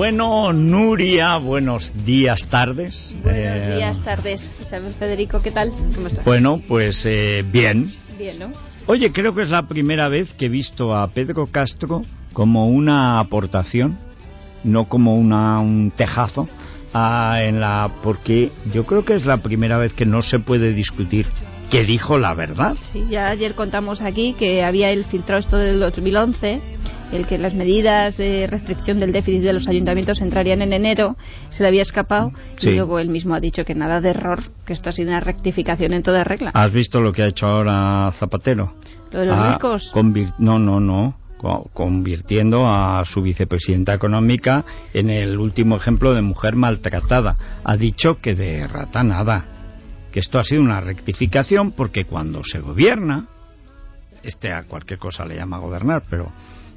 Bueno, Nuria, buenos días, tardes. Buenos Eh, días, tardes. Federico, ¿qué tal? ¿Cómo estás? Bueno, pues eh, bien. Bien, ¿no? Oye, creo que es la primera vez que he visto a Pedro Castro como una aportación, no como una, un tejazo, a- en la, porque yo creo que es la primera vez que no se puede discutir que dijo la verdad. Sí, ya ayer contamos aquí que había el filtrado esto del 2011, el que las medidas de restricción del déficit de los ayuntamientos entrarían en enero, se le había escapado Sí. y luego él mismo ha dicho que nada de error, que esto ha sido una rectificación en toda regla. ¿Has visto lo que ha hecho ahora Zapatero? Lo de los Ah, ricos. no, no, no. Co- Convirtiendo a su vicepresidenta económica en el último ejemplo de mujer maltratada. Ha dicho que de rata nada. Que esto ha sido una rectificación porque cuando se gobierna, este a cualquier cosa le llama gobernar, pero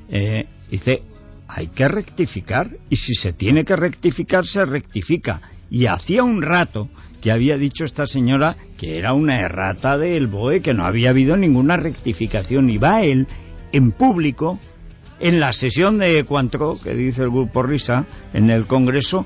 eh, dice hay que rectificar y si se tiene que rectificar se rectifica. Y hacía un rato que había dicho esta señora que era una errata del BOE, que no había habido ninguna rectificación. Y va él en público, en la sesión de Cuantro, que dice el grupo Risa, en el Congreso,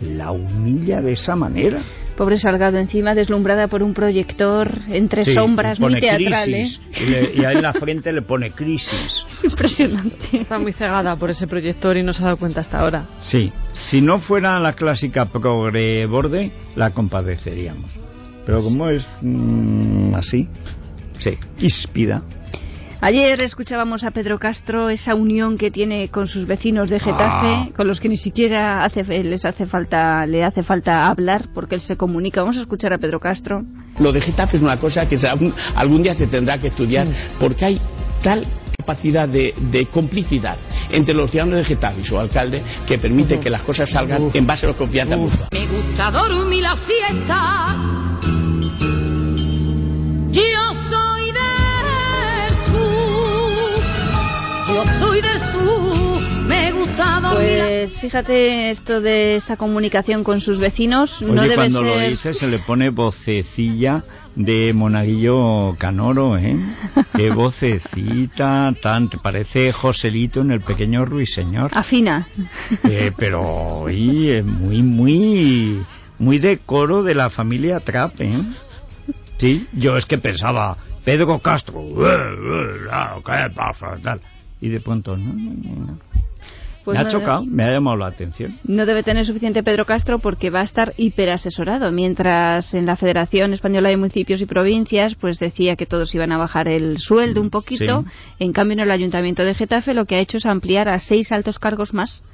la humilla de esa manera. Pobre Salgado, encima deslumbrada por un proyector entre Sí, sombras muy teatrales. crisis, y, le- y ahí en la frente le pone crisis. Es impresionante. Está muy cegada por ese proyector y no se ha dado cuenta hasta ahora. Sí, si no fuera la clásica progre borde, la compadeceríamos. Pero como es mm, así, sí, híspida. Ayer escuchábamos a Pedro Castro esa unión que tiene con sus vecinos de Getafe, Ah. con los que ni siquiera hace, les hace falta, le hace falta hablar porque él se comunica. Vamos a escuchar a Pedro Castro. Lo de Getafe es una cosa que algún, algún día se tendrá que estudiar porque hay tal capacidad de, de complicidad entre los ciudadanos de Getafe y su alcalde que permite que las cosas salgan en base a la confianza mutua. Me gusta dormir la siesta. Yo soy Pues fíjate esto de esta comunicación con sus vecinos. no Oye, debe cuando lo ser. dice se le pone vocecilla de Monaguillo Canoro, ¿eh? Qué vocecita, tan, parece Joselito en el pequeño ruiseñor. Afina. Eh, pero oye, eh, muy, muy, muy de coro de la familia Trap, ¿eh? Sí, yo es que pensaba, Pedro Castro, claro, ¿qué pasa? Tal. Y de pronto, no, no, no, no. Pues me ha no- chocado, me ha llamado la atención. No debe tener suficiente Pedro Castro porque va a estar hiperasesorado, mientras en la Federación Española de Municipios y Provincias pues decía que todos iban a bajar el sueldo un poquito, Sí. en cambio en el Ayuntamiento de Getafe lo que ha hecho es ampliar a seis altos cargos más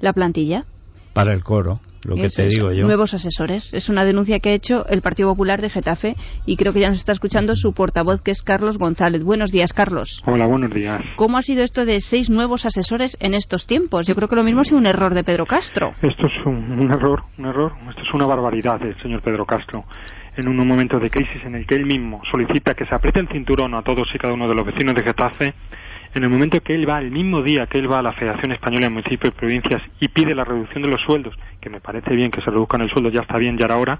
la plantilla. Para el coro, lo que Eso te es, digo yo. Nuevos asesores. Es una denuncia que ha hecho el Partido Popular de Getafe y creo que ya nos está escuchando su portavoz que es Carlos González. Buenos días, Carlos. Hola, buenos días. ¿Cómo ha sido esto de seis nuevos asesores en estos tiempos? Yo creo que lo mismo ha sido un error de Pedro Castro. Esto es un, un error, un error. Esto es una barbaridad del señor Pedro Castro. En un momento de crisis en el que él mismo solicita que se apriete el cinturón a todos y cada uno de los vecinos de Getafe, en el momento que él va, el mismo día que él va a la Federación Española de Municipios y Provincias y pide la reducción de los sueldos, que me parece bien que se reduzcan el sueldo, ya está bien, ya era hora,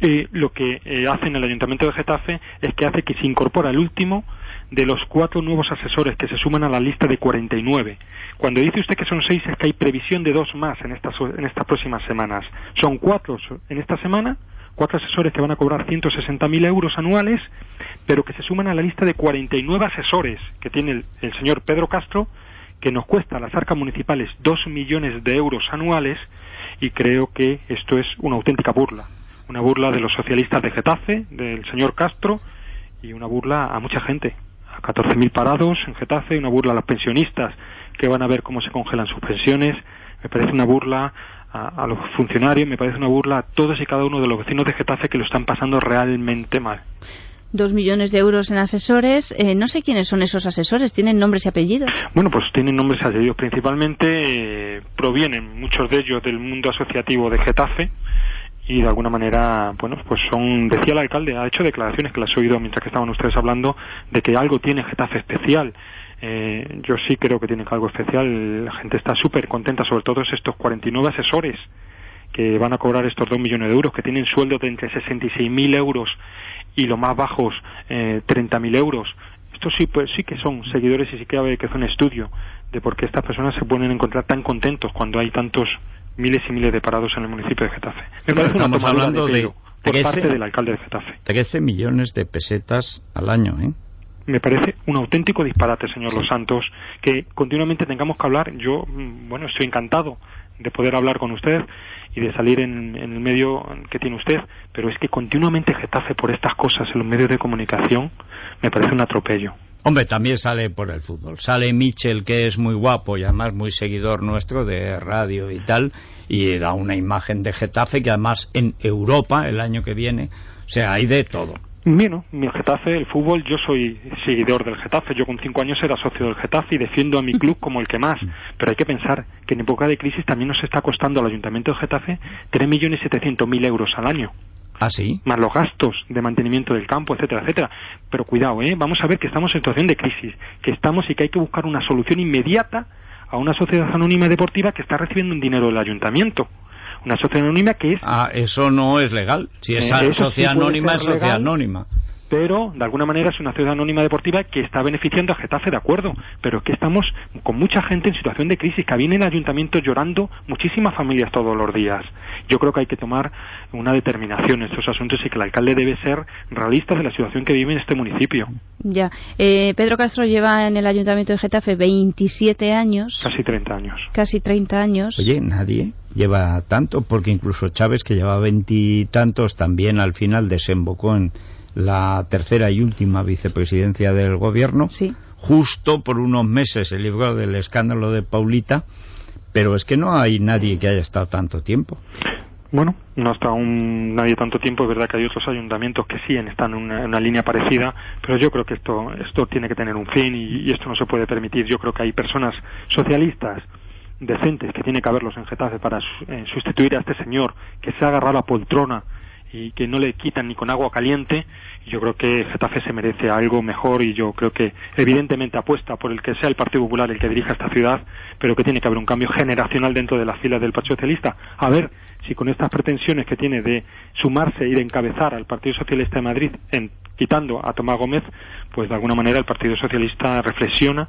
eh, lo que eh, hace en el Ayuntamiento de Getafe es que hace que se incorpora el último de los cuatro nuevos asesores que se suman a la lista de 49. Cuando dice usted que son seis, es que hay previsión de dos más en estas, en estas próximas semanas. Son cuatro en esta semana, cuatro asesores que van a cobrar 160.000 euros anuales, pero que se suman a la lista de 49 asesores que tiene el, señor Pedro Castro, que nos cuesta a las arcas municipales dos millones de euros anuales, y creo que esto es una auténtica burla. Una burla de los socialistas de Getafe, del señor Castro, y una burla a mucha gente. A 14.000 parados en Getafe, una burla a los pensionistas que van a ver cómo se congelan sus pensiones. me parece una burla a, a los funcionarios, me parece una burla a todos y cada uno de los vecinos de Getafe que lo están pasando realmente mal. Dos millones de euros en asesores. Eh, no sé quiénes son esos asesores. ¿Tienen nombres y apellidos? Bueno, pues tienen nombres y apellidos. Principalmente eh, provienen muchos de ellos del mundo asociativo de Getafe y de alguna manera, bueno, pues son, decía el alcalde, ha hecho declaraciones que las he oído mientras que estaban ustedes hablando de que algo tiene Getafe especial. Eh, yo sí creo que tiene algo especial. La gente está súper contenta, sobre todo estos 49 asesores que van a cobrar estos 2 millones de euros, que tienen sueldos de entre 66.000 euros y los más bajos eh, 30.000 euros. Estos sí, pues sí que son seguidores y sí que que hacer un estudio de por qué estas personas se pueden encontrar tan contentos cuando hay tantos miles y miles de parados en el municipio de Getafe. Me Pero parece una estamos hablando de por 13 parte del alcalde de Getafe. 13 millones de pesetas al año, ¿eh? me parece un auténtico disparate, señor Los Santos, que continuamente tengamos que hablar. Yo, mm, bueno, estoy encantado de poder hablar con usted y de salir en, en el medio que tiene usted, pero es que continuamente Getafe por estas cosas en los medios de comunicación me parece un atropello. Hombre, también sale por el fútbol. Sale Michel, que es muy guapo y además muy seguidor nuestro de radio y tal, y da una imagen de Getafe que además en Europa el año que viene, o sea, hay de todo. Bueno, mi Getafe, el fútbol, yo soy seguidor del Getafe. Yo con cinco años era socio del Getafe y defiendo a mi club como el que más. Pero hay que pensar que en época de crisis también nos está costando al Ayuntamiento de Getafe 3.700.000 euros al año. ¿Ah, sí? más los gastos de mantenimiento del campo, etcétera, etcétera. Pero cuidado, ¿eh? vamos a ver que estamos en situación de crisis, que estamos y que hay que buscar una solución inmediata a una sociedad anónima deportiva que está recibiendo un dinero del ayuntamiento. Una sociedad anónima que es Ah, eso no es legal. Si es Eh, sí sociedad anónima, es sociedad anónima. Pero de alguna manera es una ciudad anónima deportiva que está beneficiando a Getafe, de acuerdo, pero que estamos con mucha gente en situación de crisis, que viene el ayuntamiento llorando muchísimas familias todos los días. Yo creo que hay que tomar una determinación en estos asuntos y que el alcalde debe ser realista de la situación que vive en este municipio. Ya. Eh, Pedro Castro lleva en el Ayuntamiento de Getafe 27 años, Casi 30 años. casi 30 años. Oye, nadie lleva tanto, porque incluso Chávez, que lleva veintitantos, también al final desembocó en la tercera y última vicepresidencia del gobierno. Sí. Justo por unos meses se libró del escándalo de Paulita, pero es que no hay nadie que haya estado tanto tiempo. Bueno, no está aún nadie tanto tiempo, es verdad que hay otros ayuntamientos que sí están en una, en una línea parecida, pero yo creo que esto, esto tiene que tener un fin y, y esto no se puede permitir. Yo creo que hay personas socialistas decentes que tiene que haberlos en Getafe para su- eh, sustituir a este señor que se ha agarrado a poltrona y que no le quitan ni con agua caliente. Yo creo que Getafe se merece algo mejor y yo creo que evidentemente apuesta por el que sea el Partido Popular el que dirija esta ciudad, pero que tiene que haber un cambio generacional dentro de las filas del Partido Socialista. A ver si con estas pretensiones que tiene de sumarse y de encabezar al Partido Socialista de Madrid, en, quitando a Tomás Gómez, pues de alguna manera el Partido Socialista reflexiona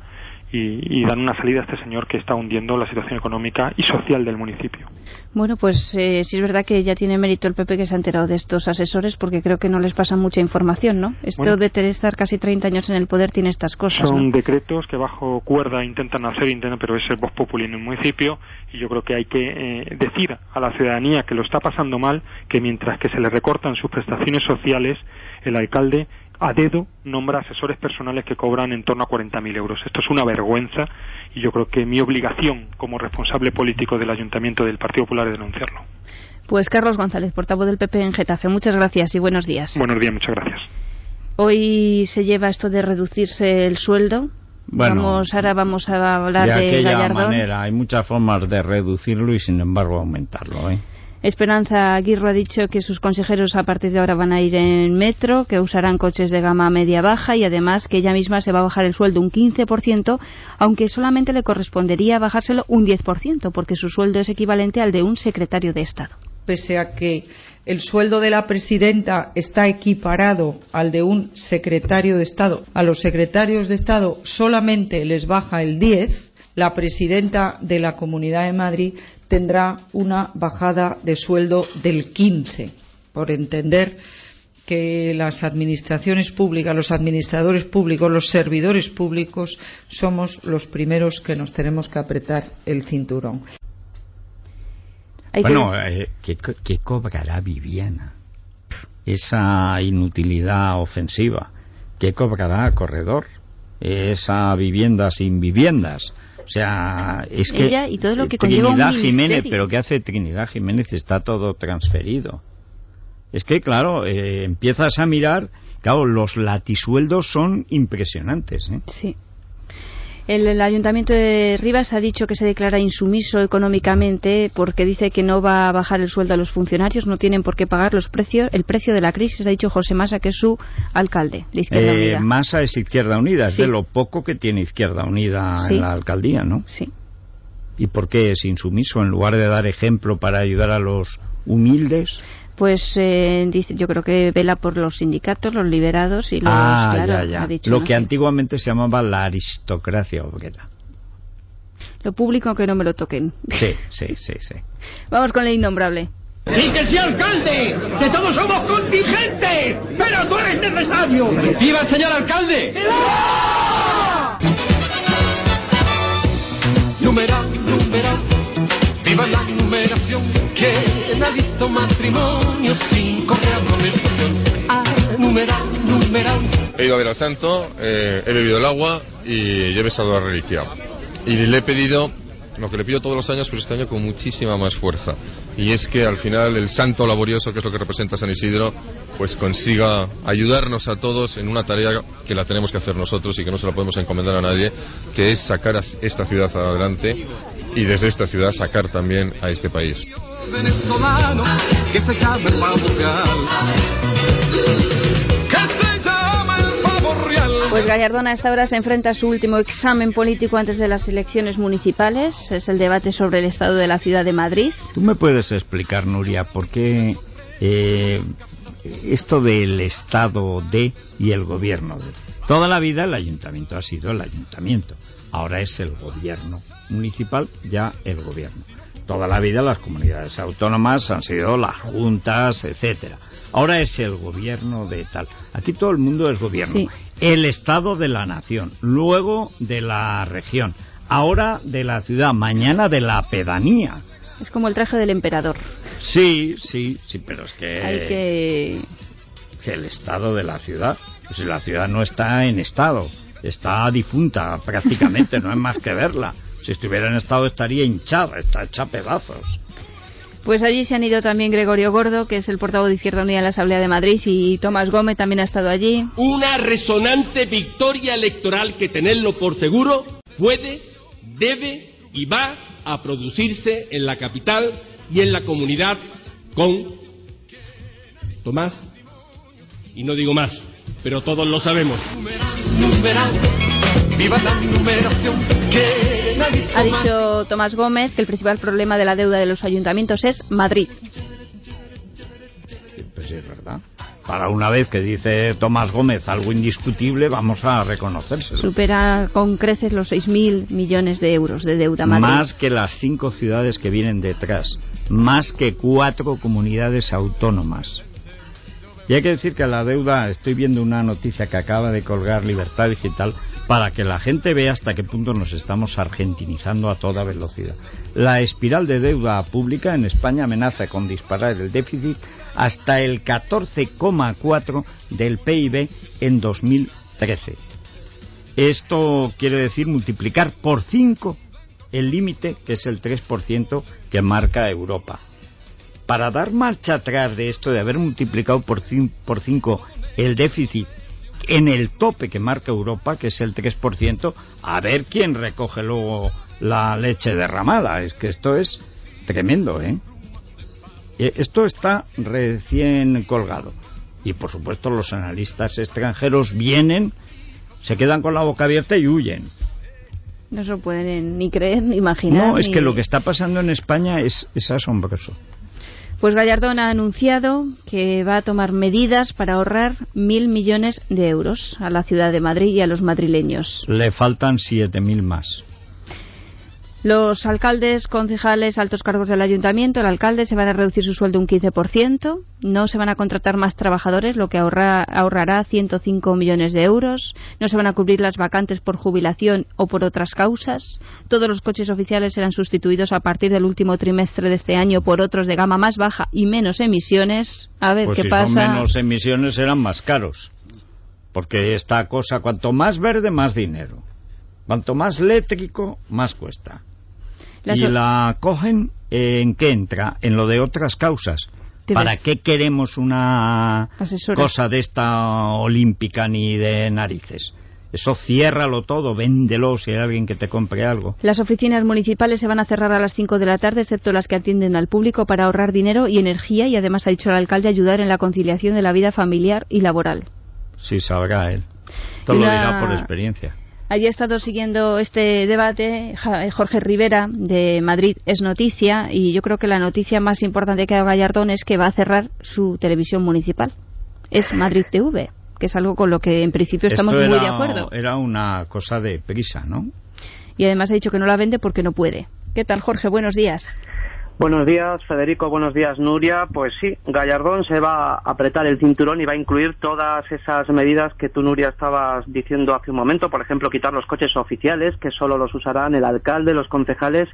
y, y dan una salida a este señor que está hundiendo la situación económica y social del municipio. Bueno, pues eh, sí es verdad que ya tiene mérito el PP que se ha enterado de estos asesores porque creo que no les pasa mucha información, ¿no? Esto Bueno. de tener estar casi 30 años en el poder tiene estas cosas, Son ¿no? decretos que bajo cuerda intentan hacer, intentan, pero es el voz populi en el municipio y yo creo que hay que eh, decir a la ciudadanía que lo está pasando mal que mientras que se le recortan sus prestaciones sociales, el alcalde a dedo nombra asesores personales que cobran en torno a 40.000 euros. Esto es una vergüenza y yo creo que mi obligación como responsable político del Ayuntamiento del Partido Popular es denunciarlo. Pues Carlos González, portavoz del PP en Getafe. Muchas gracias y buenos días. Buenos días, muchas gracias. Hoy se lleva esto de reducirse el sueldo. Bueno, vamos, ahora vamos a hablar de de, aquella Gallardón. manera, hay muchas formas de reducirlo y sin embargo aumentarlo. ¿eh? Esperanza Aguirre ha dicho que sus consejeros a partir de ahora van a ir en metro, que usarán coches de gama media-baja y además que ella misma se va a bajar el sueldo un 15%, aunque solamente le correspondería bajárselo un 10%, porque su sueldo es equivalente al de un secretario de Estado. pese a que el sueldo de la presidenta está equiparado al de un secretario de Estado, a los secretarios de Estado solamente les baja el 10, la presidenta de la Comunidad de Madrid tendrá una bajada de sueldo del 15, por entender que las administraciones públicas, los administradores públicos, los servidores públicos somos los primeros que nos tenemos que apretar el cinturón. Bueno, eh, ¿qué, co- qué cobrará Viviana? Esa inutilidad ofensiva. ¿Qué cobrará Corredor? Esa vivienda sin viviendas. O sea, es que Ella y todo lo que Trinidad. Jiménez, pero ¿qué hace Trinidad Jiménez? Está todo transferido. Es que, claro, eh, empiezas a mirar, claro, los latisueldos son impresionantes. ¿eh? Sí. El, el Ayuntamiento de Rivas ha dicho que se declara insumiso económicamente porque dice que no va a bajar el sueldo a los funcionarios, no tienen por qué pagar los precios, el precio de la crisis, ha dicho José Massa, que es su alcalde de Izquierda Eh, Unida. Massa es Izquierda Unida, es Sí. de lo poco que tiene Izquierda Unida Sí. en la alcaldía, ¿no? Sí. ¿Y por qué es insumiso en lugar de dar ejemplo para ayudar a los humildes? Pues eh, dice, yo creo que vela por los sindicatos, los liberados y los... ah, claro, ya, ya. ha dicho, lo ¿no? que antiguamente se llamaba la aristocracia obrera. Lo público que no me lo toquen. Sí, sí, sí, sí. Vamos con el innombrable. ¡Y que sea alcalde! ¡Que todos somos contingentes! ¡Pero tú eres necesario! ¡Viva el señor alcalde! Numeral, numeral, viva la He ido a ver al santo, eh, he bebido el agua y he besado la reliquia. Y le he pedido lo que le pido todos los años, pero este año con muchísima más fuerza. Y es que al final el santo laborioso, que es lo que representa San Isidro, pues consiga ayudarnos a todos en una tarea que la tenemos que hacer nosotros y que no se la podemos encomendar a nadie, que es sacar a esta ciudad adelante y desde esta ciudad sacar también a este país. Venezolano que se llama el pavo. Pues Gallardón a esta hora se enfrenta a su último examen político antes de las elecciones municipales. Es el debate sobre el estado de la ciudad de Madrid. ¿Tú me puedes explicar, Nuria, por qué eh, esto del Estado de y el gobierno de? Toda la vida el ayuntamiento ha sido el ayuntamiento. Ahora es el gobierno municipal, ya el gobierno. Toda la vida las comunidades autónomas han sido las juntas, etcétera. Ahora es el gobierno de tal. Aquí todo el mundo es gobierno. Sí. El Estado de la nación, luego de la región, ahora de la ciudad, mañana de la pedanía. Es como el traje del emperador. Sí, sí, sí, pero es que, Hay que... que el estado de la ciudad, si la ciudad no está en estado, está difunta prácticamente, no hay más que verla. Si estuviera en estado estaría hinchada, está hecha pedazos. Pues allí se han ido también Gregorio Gordo, que es el portavoz de Izquierda Unida en la Asamblea de Madrid, y Tomás Gómez también ha estado allí. Una resonante victoria electoral que tenerlo por seguro puede, debe y va a producirse en la capital y en la comunidad con Tomás. Y no digo más, pero todos lo sabemos. Numeral, viva la numeración. ¿Quién ha dicho Tomás Gómez que el principal problema de la deuda de los ayuntamientos es Madrid. Pues es verdad. Para una vez que dice Tomás Gómez algo indiscutible, vamos a reconocérselo. Supera con creces los 6.000 millones de euros de deuda Madrid. Más que las cinco ciudades que vienen detrás, más que cuatro comunidades autónomas. Y hay que decir que la deuda, estoy viendo una noticia que acaba de colgar Libertad Digital para que la gente vea hasta qué punto nos estamos argentinizando a toda velocidad. La espiral de deuda pública en España amenaza con disparar el déficit hasta el 14,4 del PIB en 2013. Esto quiere decir multiplicar por 5 el límite, que es el 3% que marca Europa. Para dar marcha atrás de esto de haber multiplicado por 5 el déficit en el tope que marca Europa, que es el 3%, a ver quién recoge luego la leche derramada. Es que esto es tremendo, ¿eh? Eh, Esto está recién colgado. Y por supuesto los analistas extranjeros vienen, se quedan con la boca abierta y huyen. No se lo pueden ni creer ni imaginar. No, es ni- que lo que está pasando en España es, es asombroso. Pues Gallardón ha anunciado que va a tomar medidas para ahorrar mil millones de euros a la ciudad de Madrid y a los madrileños. Le faltan 7.000 más. Los alcaldes, concejales, altos cargos del ayuntamiento, el alcalde se van a reducir su sueldo un 15%, no se van a contratar más trabajadores, lo que ahorra- ahorrará 105 millones de euros, no se van a cubrir las vacantes por jubilación o por otras causas, todos los coches oficiales serán sustituidos a partir del último trimestre de este año por otros de gama más baja y menos emisiones. A ver Pues qué si pasa. son menos emisiones serán más caros. Porque esta cosa, cuanto más verde, más dinero. Cuanto más eléctrico, más cuesta. La y so- la cogen, eh, ¿en qué entra? En lo de otras causas. ¿Qué ¿Para ves? qué queremos una Asesora. cosa de esta olímpica ni de narices? Eso ciérralo todo, véndelo si hay alguien que te compre algo. Las oficinas municipales se van a cerrar a las 5 de la tarde, excepto las que atienden al público, para ahorrar dinero y energía y además ha dicho el alcalde ayudar en la conciliación de la vida familiar y laboral. Sí, sabrá él. Y lo dirá por experiencia. Allí ha estado siguiendo este debate eh, Jorge Rivera de Madrid es noticia y yo creo que la noticia más importante que ha dado Gallardón es que va a cerrar su televisión municipal. Es Madrid TV, que es algo con lo que en principio estamos Esto muy era, de acuerdo. Era una cosa de prisa, ¿no? Y además ha dicho que no la vende porque no puede. ¿Qué tal, Jorge? Buenos días. Buenos días, Federico. Buenos días, Nuria. Pues sí, Gallardón se va a apretar el cinturón y va a incluir todas esas medidas que tú, Nuria, estabas diciendo hace un momento. Por ejemplo, quitar los coches oficiales, que solo los usarán el alcalde, los concejales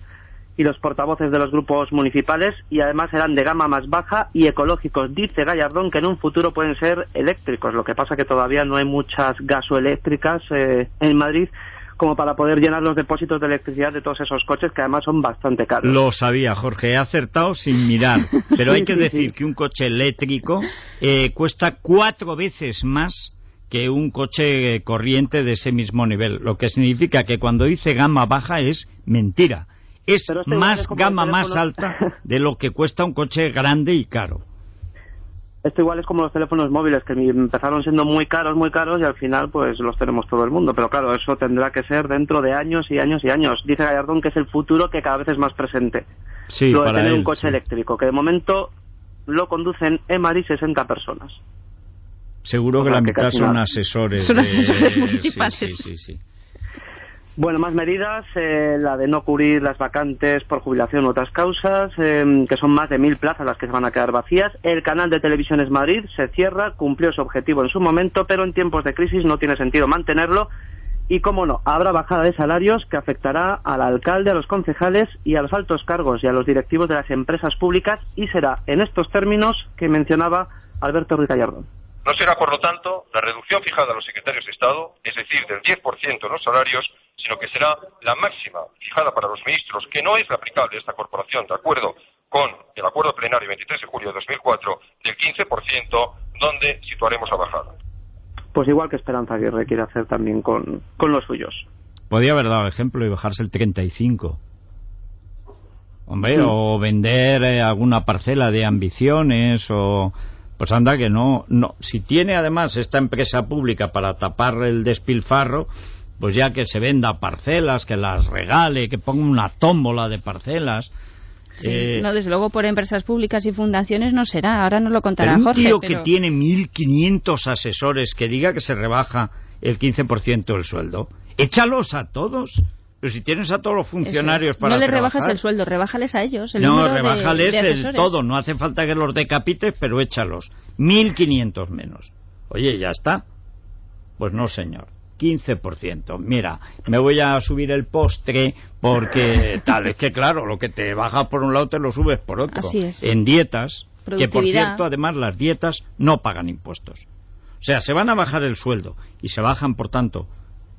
y los portavoces de los grupos municipales. Y además serán de gama más baja y ecológicos. Dice Gallardón que en un futuro pueden ser eléctricos. Lo que pasa que todavía no hay muchas gasoeléctricas eh, en Madrid como para poder llenar los depósitos de electricidad de todos esos coches que además son bastante caros. Lo sabía, Jorge. He acertado sin mirar. Pero hay que decir que un coche eléctrico eh, cuesta cuatro veces más que un coche eh, corriente de ese mismo nivel. Lo que significa que cuando dice gama baja es mentira. Es igual más gama más alta de lo que cuesta un coche grande y caro. Esto igual es como los teléfonos móviles que empezaron siendo muy caros, muy caros y al final pues los tenemos todo el mundo. Pero claro, eso tendrá que ser dentro de años y años y años. Dice Gallardón que es el futuro que cada vez es más presente. Sí, lo de para tener él, un coche sí. eléctrico, que de momento lo conducen en Madrid 60 personas. Seguro O que la mitad son nada. asesores. Son de- asesores. Sí, sí, sí. Bueno, más medidas, eh, la de no cubrir las vacantes por jubilación u otras causas, eh, que son más de mil plazas las que se van a quedar vacías. El canal de Televisiones Madrid se cierra, cumplió su objetivo en su momento, pero en tiempos de crisis no tiene sentido mantenerlo. Y, cómo no, habrá bajada de salarios que afectará al alcalde, a los concejales y a los altos cargos y a los directivos de las empresas públicas y será en estos términos que mencionaba Alberto Ruiz Gallardón. No será, por lo tanto, la reducción fijada a los secretarios de Estado, es decir, del 10% en los salarios, sino que será la máxima fijada para los ministros, que no es la aplicable a esta corporación, de acuerdo con el acuerdo plenario 23 de julio de 2004, del 15%, donde situaremos la bajada. Pues igual que Esperanza Aguirre quiere hacer también con, con los suyos. Podía haber dado ejemplo y bajarse el 35. Hombre, o vender eh, alguna parcela de ambiciones o... Pues anda que no, no. Si tiene además esta empresa pública para tapar el despilfarro, pues ya que se venda parcelas, que las regale, que ponga una tómbola de parcelas. Sí, Eh, no, desde luego por empresas públicas y fundaciones no será. Ahora nos lo contará pero un Jorge. tío pero- que tiene 1.500 asesores que diga que se rebaja el 15% del sueldo, échalos a todos. Pero si tienes a todos los funcionarios es. para No les rebajas el sueldo, rebájales a ellos. El no, de- rebájales de asesores. todo. No hace falta que los decapites, pero échalos. 1.500 menos. Oye, ya está. Pues no, señor. 15%. Mira, me voy a subir el postre porque tal. Es que claro, lo que te baja por un lado te lo subes por otro. Así es. En dietas, que por cierto, además las dietas no pagan impuestos. O sea, se van a bajar el sueldo y se bajan, por tanto,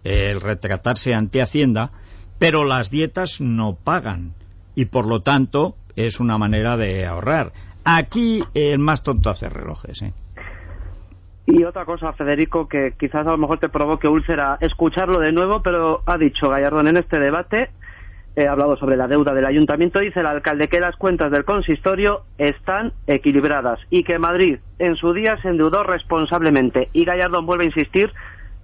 el retratarse ante Hacienda, pero las dietas no pagan y por lo tanto es una manera de ahorrar. Aquí el más tonto hace relojes, ¿eh? Y otra cosa, Federico, que quizás a lo mejor te provoque úlcera escucharlo de nuevo, pero ha dicho Gallardón en este debate, he hablado sobre la deuda del ayuntamiento, dice el alcalde que las cuentas del consistorio están equilibradas y que Madrid en su día se endeudó responsablemente. Y Gallardón vuelve a insistir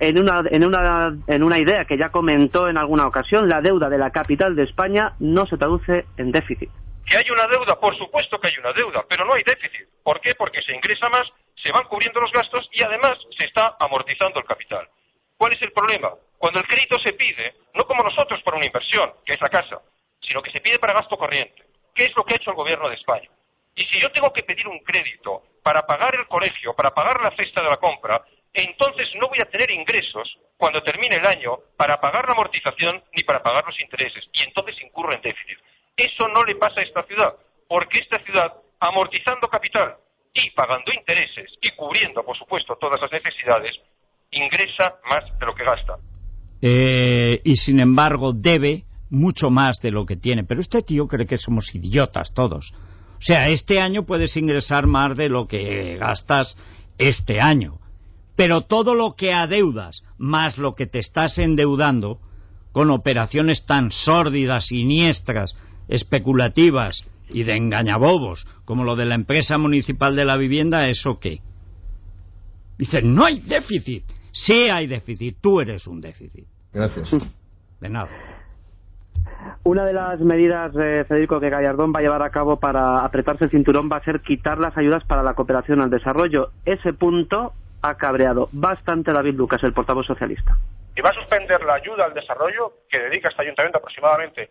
en una, en una, en una idea que ya comentó en alguna ocasión, la deuda de la capital de España no se traduce en déficit. ¿Que hay una deuda? Por supuesto que hay una deuda, pero no hay déficit. ¿Por qué? Porque se ingresa más, se van cubriendo los gastos y además se está amortizando el capital. ¿Cuál es el problema? Cuando el crédito se pide, no como nosotros para una inversión, que es la casa, sino que se pide para gasto corriente. ¿Qué es lo que ha hecho el gobierno de España? Y si yo tengo que pedir un crédito para pagar el colegio, para pagar la cesta de la compra, entonces no voy a tener ingresos cuando termine el año para pagar la amortización ni para pagar los intereses. Y entonces incurro en déficit. Eso no le pasa a esta ciudad, porque esta ciudad, amortizando capital y pagando intereses y cubriendo, por supuesto, todas las necesidades, ingresa más de lo que gasta. eh, y sin embargo debe mucho más de lo que tiene. Pero este tío cree que somos idiotas todos. O sea, este año puedes ingresar más de lo que gastas este año. Pero todo lo que adeudas, más lo que te estás endeudando, con operaciones tan sórdidas, siniestras, especulativas y de engañabobos, como lo de la empresa municipal de la vivienda, ¿eso qué? Dicen, no hay déficit. Sí hay déficit, tú eres un déficit. Gracias. De nada. Una de las medidas, eh, Federico, que Gallardón va a llevar a cabo para apretarse el cinturón va a ser quitar las ayudas para la cooperación al desarrollo. Ese punto ha cabreado bastante David Lucas, el portavoz socialista. Y va a suspender la ayuda al desarrollo que dedica este ayuntamiento aproximadamente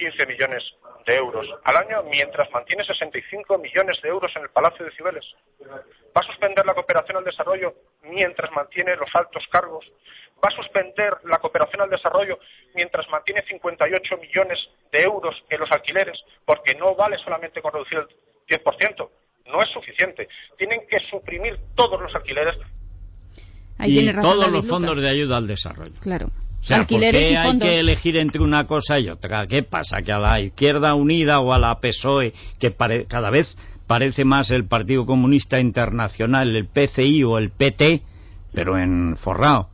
15 millones de euros al año, mientras mantiene 65 millones de euros en el Palacio de Cibeles. Va a suspender la cooperación al desarrollo mientras mantiene los altos cargos. Va a suspender la cooperación al desarrollo mientras mantiene 58 millones de euros en los alquileres, porque no vale solamente con reducir el 10%. No es suficiente. Tienen que suprimir todos los alquileres Ahí y tiene razón todos los fondos de ayuda al desarrollo. Claro. O sea, ¿por qué y hay fondos. que elegir entre una cosa y otra? ¿Qué pasa? Que a la Izquierda Unida o a la PSOE, que pare- cada vez parece más el Partido Comunista Internacional, el PCI o el PT, pero en forrado.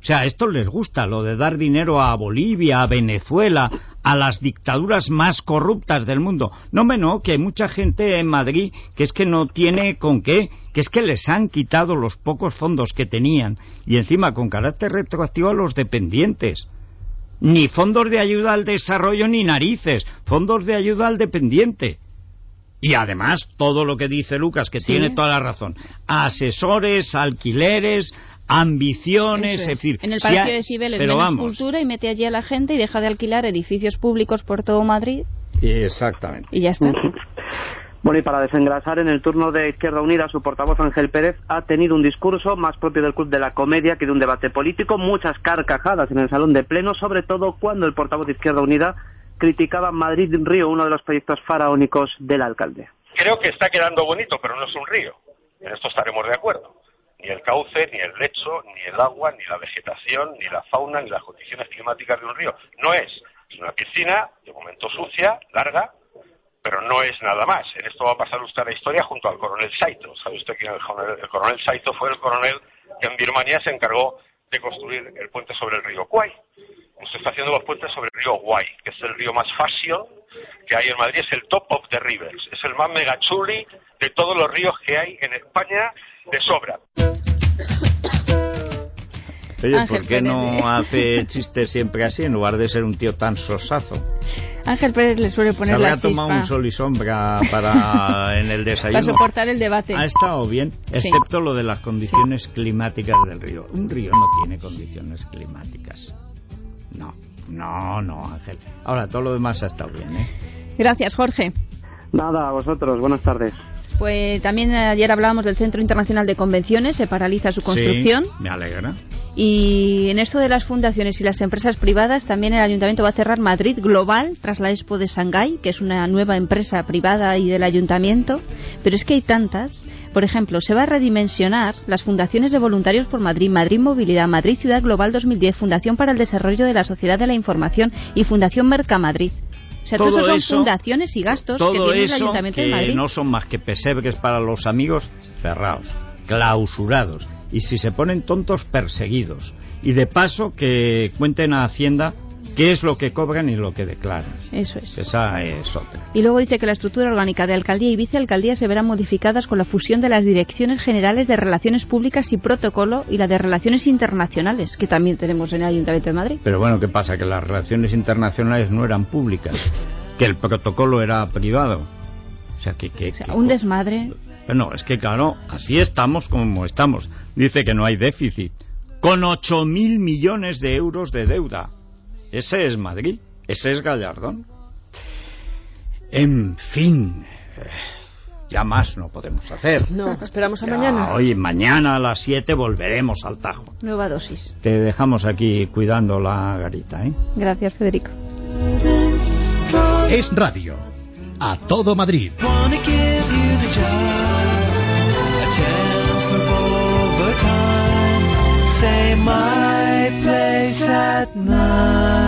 O sea, a estos les gusta lo de dar dinero a Bolivia, a Venezuela, a las dictaduras más corruptas del mundo. No menos que hay mucha gente en Madrid que es que no tiene con qué, que es que les han quitado los pocos fondos que tenían y encima con carácter retroactivo a los dependientes. Ni fondos de ayuda al desarrollo ni narices, fondos de ayuda al dependiente. Y además, todo lo que dice Lucas, que Sí. tiene toda la razón. Asesores, alquileres, ambiciones, Eso es. decir... en el si Palacio hay- de Cibeles pero menos vamos, cultura y mete allí a la gente y deja de alquilar edificios públicos por todo Madrid Exactamente. y ya está. Bueno, y para desengrasar, en el turno de Izquierda Unida, su portavoz Ángel Pérez ha tenido un discurso más propio del Club de la Comedia que de un debate político, muchas carcajadas en el salón de pleno, sobre todo cuando el portavoz de Izquierda Unida criticaba Madrid-Río, uno de los proyectos faraónicos del alcalde. Creo que está quedando bonito, pero no es un río. En esto estaremos de acuerdo. Ni el cauce, ni el lecho, ni el agua, ni la vegetación, ni la fauna, ni las condiciones climáticas de un río. No es. Es una piscina, de momento sucia, larga, pero no es nada más. En esto va a pasar usted la historia junto al coronel Saito. ¿Sabe usted coronel? El coronel Saito fue el coronel que en Birmania se encargó de construir el puente sobre el río Kwai. Usted está haciendo los puentes sobre el río Guay, que es el río más fashion que hay en Madrid, es el top of the rivers, es el más megachuli de todos los ríos que hay en España de sobra. Oye, Ángel ¿por qué Pérez, no ¿eh? hace chistes siempre así en lugar de ser un tío tan sosazo? Ángel Pérez le suele Se poner habrá la tomado un chispa sol y sombra para en el para desayuno. soportar el debate. Ha estado bien, Sí. excepto lo de las condiciones climáticas del río. Un río no tiene condiciones climáticas. No, no, no, Ángel. Ahora, todo lo demás ha estado bien, ¿eh? Gracias, Jorge. Nada, a vosotros, buenas tardes. Pues también ayer hablábamos del Centro Internacional de Convenciones, se paraliza su construcción. Sí, me alegra. Y en esto de las fundaciones y las empresas privadas, también el Ayuntamiento va a cerrar Madrid Global tras la Expo de Shanghái, que es una nueva empresa privada y del Ayuntamiento. Pero es que hay tantas. Por ejemplo, se va a redimensionar las fundaciones de voluntarios por Madrid, Madrid Movilidad, Madrid Ciudad Global 2010, Fundación para el Desarrollo de la Sociedad de la Información y Fundación Mercamadrid. O sea, Todo todos son eso- fundaciones y gastos que tiene el Ayuntamiento de que Madrid. no son más que pesebres para los amigos cerrados, clausurados. Y si se ponen tontos, perseguidos. Y de paso que cuenten a Hacienda qué es lo que cobran y lo que declaran. Eso es. Esa es otra. Y luego dice que la estructura orgánica de alcaldía y vicealcaldía se verán modificadas con la fusión de las direcciones generales de relaciones públicas y protocolo y la de relaciones internacionales, que también tenemos en el Ayuntamiento de Madrid. Pero bueno, ¿qué pasa? Que las relaciones internacionales no eran públicas, que el protocolo era privado. O sea, que... que, que- Un desmadre. No, es que claro, así estamos como estamos. Dice que no hay déficit. Con 8.000 millones de euros de deuda. Ese es Madrid. Ese es Gallardón. En fin. eh, Ya más no podemos hacer. No, esperamos a Ya, mañana. Hoy, mañana a las 7 volveremos al Tajo. Nueva dosis. Te dejamos aquí cuidando la garita, ¿eh? Gracias, Federico. Es radio. A todo Madrid. Say my place at night.